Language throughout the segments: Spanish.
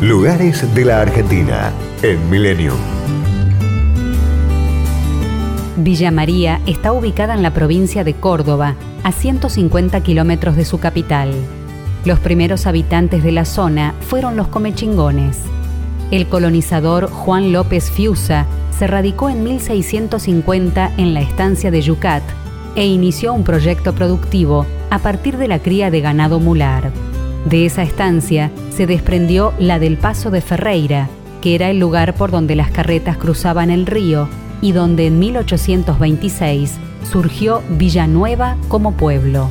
Lugares de la Argentina en Milenio. Villa María está ubicada en la provincia de Córdoba, a 150 kilómetros de su capital. Los primeros habitantes de la zona fueron los comechingones. El colonizador Juan López Fiusa se radicó en 1650 en la estancia de Yucat e inició un proyecto productivo a partir de la cría de ganado mular. De esa estancia se desprendió la del Paso de Ferreira, que era el lugar por donde las carretas cruzaban el río y donde en 1826 surgió Villanueva como pueblo.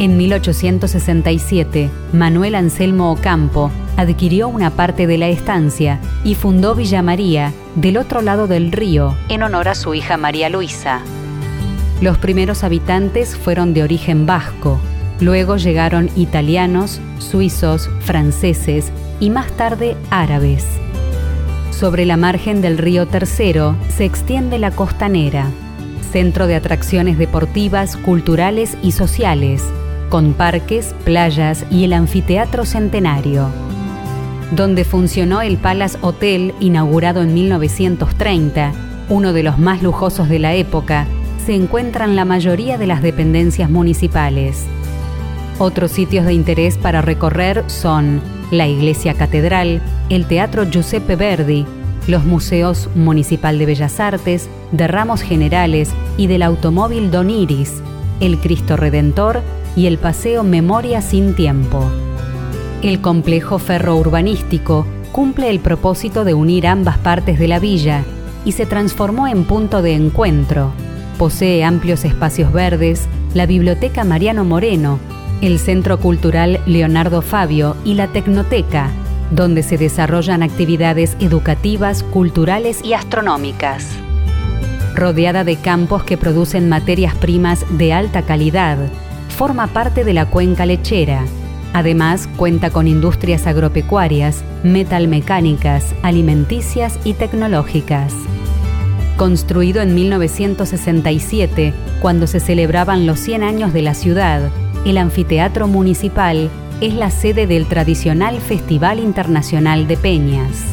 En 1867, Manuel Anselmo Ocampo adquirió una parte de la estancia y fundó Villa María del otro lado del río en honor a su hija María Luisa. Los primeros habitantes fueron de origen vasco, Luego llegaron italianos, suizos, franceses y más tarde árabes. Sobre la margen del río Tercero se extiende la costanera, centro de atracciones deportivas, culturales y sociales, con parques, playas y el anfiteatro centenario. Donde funcionó el Palace Hotel, inaugurado en 1930, uno de los más lujosos de la época, se encuentran la mayoría de las dependencias municipales. Otros sitios de interés para recorrer son la Iglesia Catedral, el Teatro Giuseppe Verdi, los Museos Municipal de Bellas Artes, de Ramos Generales y del Automóvil Don Iris, el Cristo Redentor y el Paseo Memoria sin Tiempo. El complejo ferrourbanístico cumple el propósito de unir ambas partes de la villa y se transformó en punto de encuentro. Posee amplios espacios verdes, la Biblioteca Mariano Moreno, el Centro Cultural Leonardo Fabio y la Tecnoteca, donde se desarrollan actividades educativas, culturales y astronómicas. Rodeada de campos que producen materias primas de alta calidad, forma parte de la cuenca lechera. Además, cuenta con industrias agropecuarias, metalmecánicas, alimenticias y tecnológicas. Construido en 1967, cuando se celebraban los 100 años de la ciudad, el anfiteatro municipal es la sede del tradicional Festival Internacional de Peñas.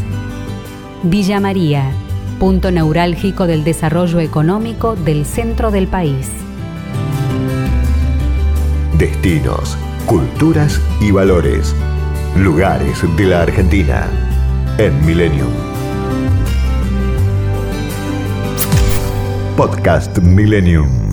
Villa María, punto neurálgico del desarrollo económico del centro del país. Destinos, culturas y valores. Lugares de la Argentina en Millennium. Podcast Millennium.